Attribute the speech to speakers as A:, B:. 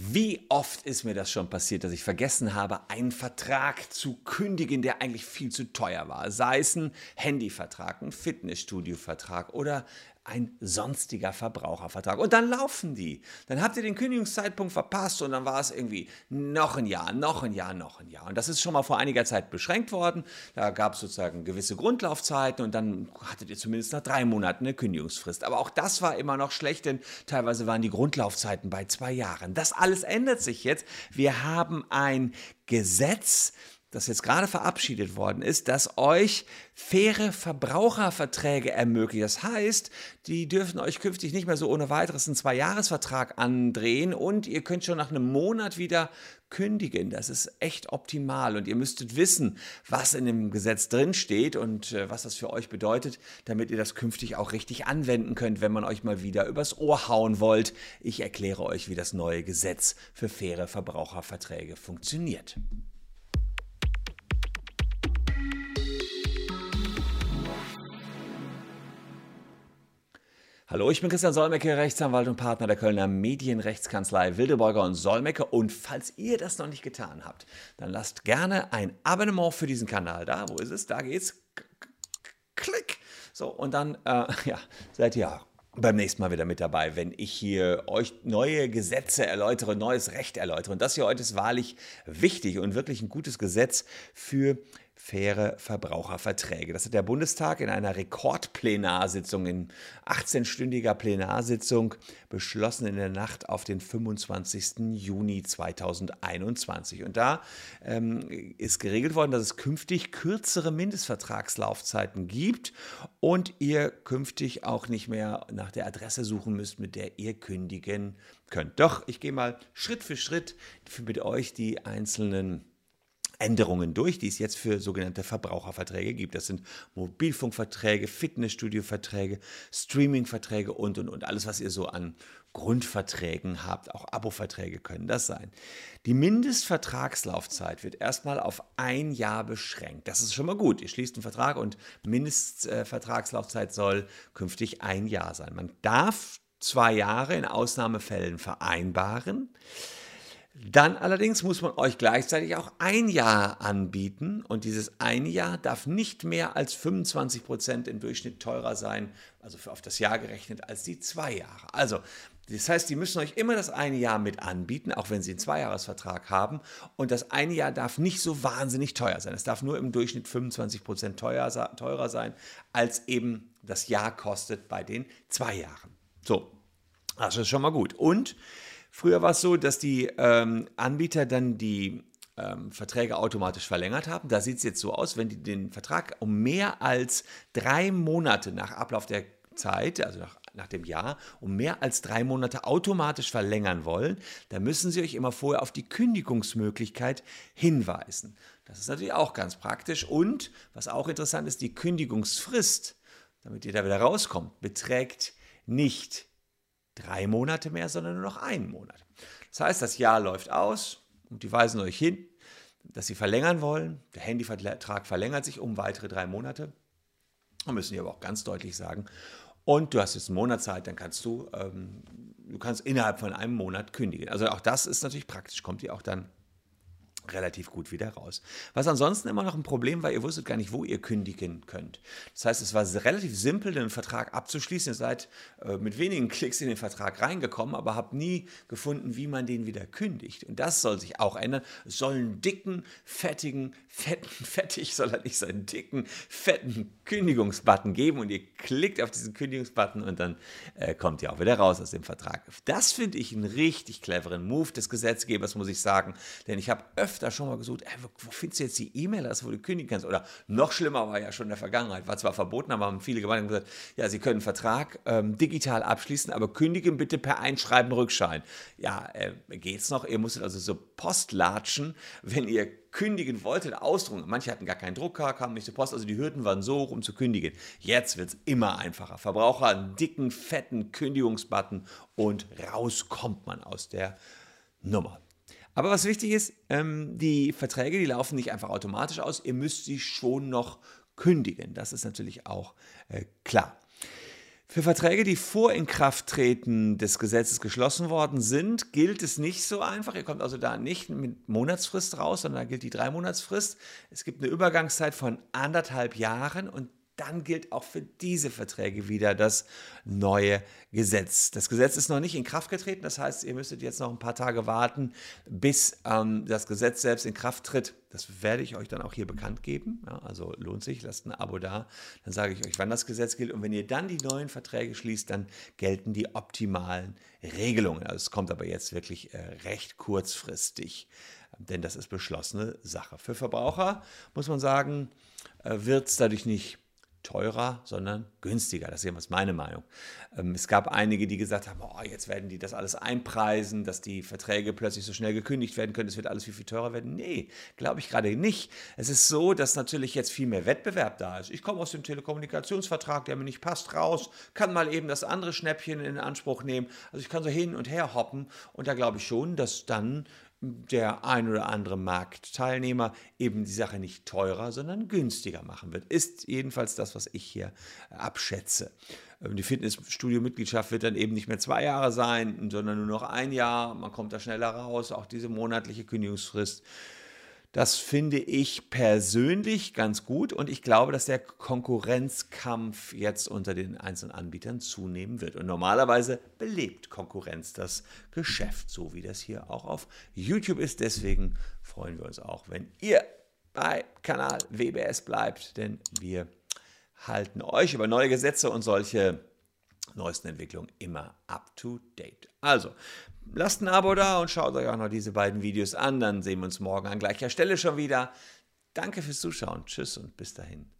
A: Wie oft ist mir das schon passiert, dass ich vergessen habe, einen Vertrag zu kündigen, der eigentlich viel zu teuer war. Sei es ein Handyvertrag, ein Fitnessstudio-Vertrag oder ein sonstiger Verbrauchervertrag. Und dann laufen die. Dann habt ihr den Kündigungszeitpunkt verpasst und dann war es irgendwie noch ein Jahr, noch ein Jahr, noch ein Jahr. Und das ist schon mal vor einiger Zeit beschränkt worden. Da gab es sozusagen gewisse Grundlaufzeiten und dann hattet ihr zumindest nach drei Monaten eine Kündigungsfrist. Aber auch das war immer noch schlecht, denn teilweise waren die Grundlaufzeiten bei zwei Jahren. Das alles ändert sich jetzt. Wir haben ein Gesetz, das jetzt gerade verabschiedet worden ist, das euch faire Verbraucherverträge ermöglicht. Das heißt, die dürfen euch künftig nicht mehr so ohne weiteres einen Zwei-Jahres-Vertrag andrehen und ihr könnt schon nach einem Monat wieder kündigen. Das ist echt optimal und ihr müsstet wissen, was in dem Gesetz drin steht und äh, was das für euch bedeutet, damit ihr das künftig auch richtig anwenden könnt, wenn man euch mal wieder übers Ohr hauen wollt. Ich erkläre euch, wie das neue Gesetz für faire Verbraucherverträge funktioniert. Hallo, ich bin Christian Solmecke, Rechtsanwalt und Partner der Kölner Medienrechtskanzlei Wildeborger und Solmecke. Und falls ihr das noch nicht getan habt, dann lasst gerne ein Abonnement für diesen Kanal da. Wo ist es? Da geht's. Klick. So, und dann äh, ja, seid ihr beim nächsten Mal wieder mit dabei, wenn ich hier euch neue Gesetze erläutere, neues Recht erläutere. Und das hier heute ist wahrlich wichtig und wirklich ein gutes Gesetz für faire Verbraucherverträge. Das hat der Bundestag in einer Rekordplenarsitzung, in 18-stündiger Plenarsitzung, beschlossen in der Nacht auf den 25. Juni 2021. Und da ähm, ist geregelt worden, dass es künftig kürzere Mindestvertragslaufzeiten gibt und ihr künftig auch nicht mehr nach der Adresse suchen müsst, mit der ihr kündigen könnt. Doch, ich gehe mal Schritt für Schritt mit euch die einzelnen Änderungen durch, die es jetzt für sogenannte Verbraucherverträge gibt. Das sind Mobilfunkverträge, Fitnessstudioverträge, Streamingverträge und, und, und. Alles, was ihr so an Grundverträgen habt, auch Abo-Verträge können das sein. Die Mindestvertragslaufzeit wird erstmal auf ein Jahr beschränkt. Das ist schon mal gut. Ihr schließt einen Vertrag und Mindestvertragslaufzeit soll künftig ein Jahr sein. Man darf zwei Jahre in Ausnahmefällen vereinbaren. Dann allerdings muss man euch gleichzeitig auch ein Jahr anbieten und dieses eine Jahr darf nicht mehr als 25 Prozent im Durchschnitt teurer sein, also auf das Jahr gerechnet, als die zwei Jahre. Also, das heißt, die müssen euch immer das eine Jahr mit anbieten, auch wenn sie einen Zweijahresvertrag haben. Und das eine Jahr darf nicht so wahnsinnig teuer sein. Es darf nur im Durchschnitt 25 Prozent teuer, teurer sein, als eben das Jahr kostet bei den zwei Jahren. So, das ist schon mal gut. Und Früher war es so, dass die ähm, Anbieter dann die ähm, Verträge automatisch verlängert haben. Da sieht es jetzt so aus, wenn die den Vertrag um mehr als drei Monate nach Ablauf der Zeit, also nach, nach dem Jahr, um mehr als drei Monate automatisch verlängern wollen, dann müssen sie euch immer vorher auf die Kündigungsmöglichkeit hinweisen. Das ist natürlich auch ganz praktisch. Und was auch interessant ist, die Kündigungsfrist, damit ihr da wieder rauskommt, beträgt nicht drei Monate mehr, sondern nur noch einen Monat. Das heißt, das Jahr läuft aus und die weisen euch hin, dass sie verlängern wollen. Der Handyvertrag verlängert sich um weitere drei Monate. Da müssen die aber auch ganz deutlich sagen. Und du hast jetzt einen Monat Zeit, dann kannst du, ähm, du kannst innerhalb von einem Monat kündigen. Also auch das ist natürlich praktisch, kommt dir auch dann relativ gut wieder raus. Was ansonsten immer noch ein Problem war, ihr wusstet gar nicht, wo ihr kündigen könnt. Das heißt, es war relativ simpel, den Vertrag abzuschließen. Ihr seid äh, mit wenigen Klicks in den Vertrag reingekommen, aber habt nie gefunden, wie man den wieder kündigt. Und das soll sich auch ändern. Es soll einen dicken, fettigen, fetten, fettig soll er nicht sein, dicken, fetten Kündigungsbutton geben und ihr klickt auf diesen Kündigungsbutton und dann äh, kommt ihr auch wieder raus aus dem Vertrag. Das finde ich einen richtig cleveren Move des Gesetzgebers, muss ich sagen, denn ich habe öfter öfter schon mal gesucht, ey, wo, findest du jetzt die E-Mail-Adresse, wo du kündigen kannst? Oder noch schlimmer war ja schon in der Vergangenheit, war zwar verboten, aber haben viele Gemeinden gesagt, ja, sie können einen Vertrag ähm, digital abschließen, aber kündigen bitte per Einschreiben Rückschein. Ja, äh, geht's noch? Ihr musstet also so postlatschen, wenn ihr kündigen wolltet, ausdrucken. Manche hatten gar keinen Drucker, kamen nicht zur Post, also die Hürden waren so hoch, um zu kündigen. Jetzt wird es immer einfacher. Verbraucher einen dicken, fetten Kündigungsbutton und raus kommt man aus der Nummer. Aber was wichtig ist, ähm, die Verträge, die laufen nicht einfach automatisch aus. Ihr müsst sie schon noch kündigen. Das ist natürlich auch äh, klar. Für Verträge, die vor Inkrafttreten des Gesetzes geschlossen worden sind, gilt es nicht so einfach. Ihr kommt also da nicht mit Monatsfrist raus, sondern da gilt die Drei-Monatsfrist. Es gibt eine Übergangszeit von anderthalb Jahren und dann gilt auch für diese Verträge wieder das neue Gesetz. Das Gesetz ist noch nicht in Kraft getreten, das heißt, ihr müsstet jetzt noch ein paar Tage warten, bis ähm, das Gesetz selbst in Kraft tritt. Das werde ich euch dann auch hier bekannt geben. Ja, also lohnt sich, lasst ein Abo da. Dann sage ich euch, wann das Gesetz gilt. Und wenn ihr dann die neuen Verträge schließt, dann gelten die optimalen Regelungen. Also es kommt aber jetzt wirklich äh, recht kurzfristig, denn das ist beschlossene Sache. Für Verbraucher muss man sagen, äh, wird es dadurch nicht teurer, sondern günstiger. Das ist jedenfalls meine Meinung. Ähm, es gab einige, die gesagt haben, oh, jetzt werden die das alles einpreisen, dass die Verträge plötzlich so schnell gekündigt werden können, es wird alles viel, viel teurer werden. Nee, glaube ich gerade nicht. Es ist so, dass natürlich jetzt viel mehr Wettbewerb da ist. Ich komme aus dem Telekommunikationsvertrag, der mir nicht passt, raus, kann mal eben das andere Schnäppchen in Anspruch nehmen. Also ich kann so hin und her hoppen und da glaube ich schon, dass dann der ein oder andere Marktteilnehmer eben die Sache nicht teurer, sondern günstiger machen wird. Ist jedenfalls das, was ich hier abschätze. Ähm, die Fitnessstudio-Mitgliedschaft wird dann eben nicht mehr zwei Jahre sein, sondern nur noch ein Jahr. Man kommt da schneller raus. Auch diese monatliche Kündigungsfrist das finde ich persönlich ganz gut und ich glaube, dass der Konkurrenzkampf jetzt unter den einzelnen Anbietern zunehmen wird. Und normalerweise belebt Konkurrenz das Geschäft, so wie das hier auch auf YouTube ist. Deswegen freuen wir uns auch, wenn ihr bei Kanal WBS bleibt, denn wir halten euch über neue Gesetze und solche neuesten Entwicklungen immer up to date. Also, lasst ein Abo da und schaut euch auch noch diese beiden Videos an. Dann sehen wir uns morgen an gleicher Stelle schon wieder. Danke fürs Zuschauen. Tschüss und bis dahin.